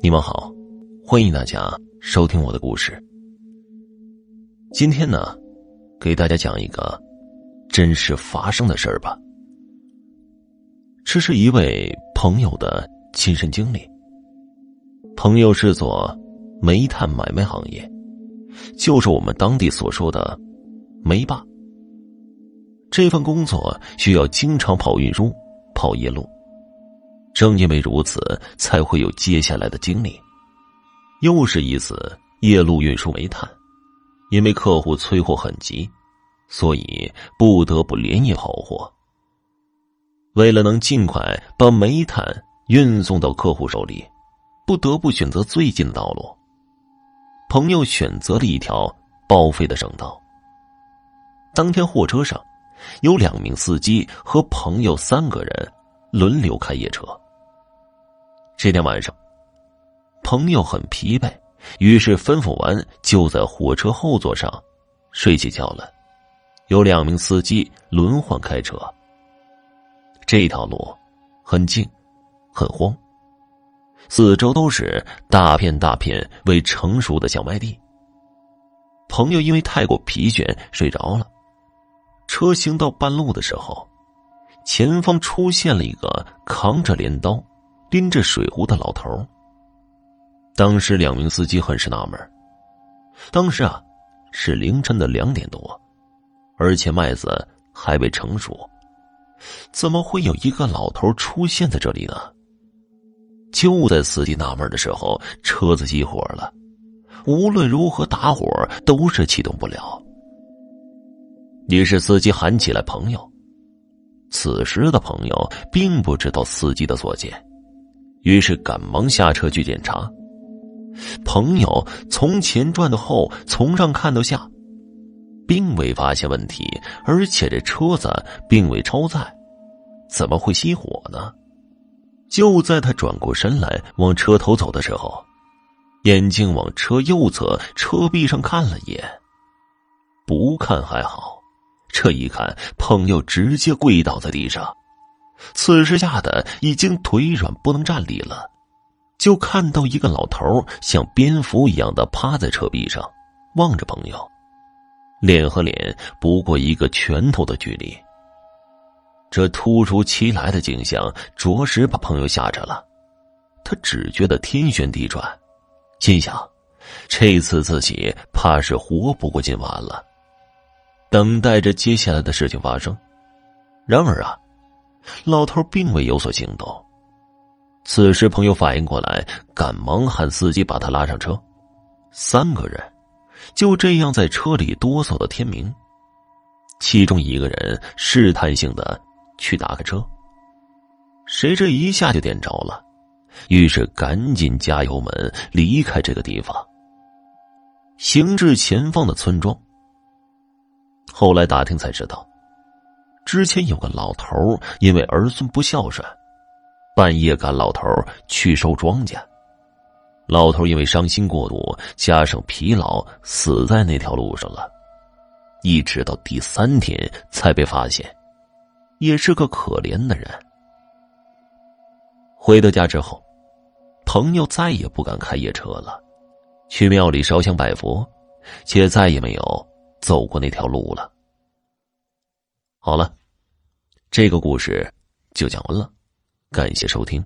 你们好，欢迎大家收听我的故事。今天呢，给大家讲一个真实发生的事儿吧。这是一位朋友的亲身经历。朋友是做煤炭买卖行业，就是我们当地所说的煤霸。这份工作需要经常跑运输、跑夜路。正因为如此，才会有接下来的经历。又是一次夜路运输煤炭，因为客户催货很急，所以不得不连夜跑货。为了能尽快把煤炭运送到客户手里，不得不选择最近的道路。朋友选择了一条报废的省道。当天货车上有两名司机和朋友三个人轮流开夜车。这天晚上，朋友很疲惫，于是吩咐完就在火车后座上睡起觉了。有两名司机轮换开车。这条路很静，很荒，四周都是大片大片未成熟的小麦地。朋友因为太过疲倦睡着了。车行到半路的时候，前方出现了一个扛着镰刀。拎着水壶的老头当时两名司机很是纳闷当时啊，是凌晨的两点多，而且麦子还未成熟，怎么会有一个老头出现在这里呢？就在司机纳闷的时候，车子熄火了，无论如何打火都是启动不了。于是司机喊起来：“朋友！”此时的朋友并不知道司机的所见。于是赶忙下车去检查。朋友从前转到后，从上看到下，并未发现问题，而且这车子并未超载，怎么会熄火呢？就在他转过身来往车头走的时候，眼睛往车右侧车壁上看了一眼，不看还好，这一看，朋友直接跪倒在地上。此时吓得已经腿软不能站立了，就看到一个老头像蝙蝠一样的趴在车壁上，望着朋友，脸和脸不过一个拳头的距离。这突如其来的景象着实把朋友吓着了，他只觉得天旋地转，心想：这次自己怕是活不过今晚了。等待着接下来的事情发生。然而啊。老头并未有所行动。此时，朋友反应过来，赶忙喊司机把他拉上车。三个人就这样在车里哆嗦到天明。其中一个人试探性的去打开车，谁知一下就点着了，于是赶紧加油门离开这个地方，行至前方的村庄。后来打听才知道。之前有个老头因为儿孙不孝顺，半夜赶老头去收庄稼。老头因为伤心过度，加上疲劳，死在那条路上了。一直到第三天才被发现，也是个可怜的人。回到家之后，朋友再也不敢开夜车了，去庙里烧香拜佛，且再也没有走过那条路了。好了，这个故事就讲完了，感谢收听。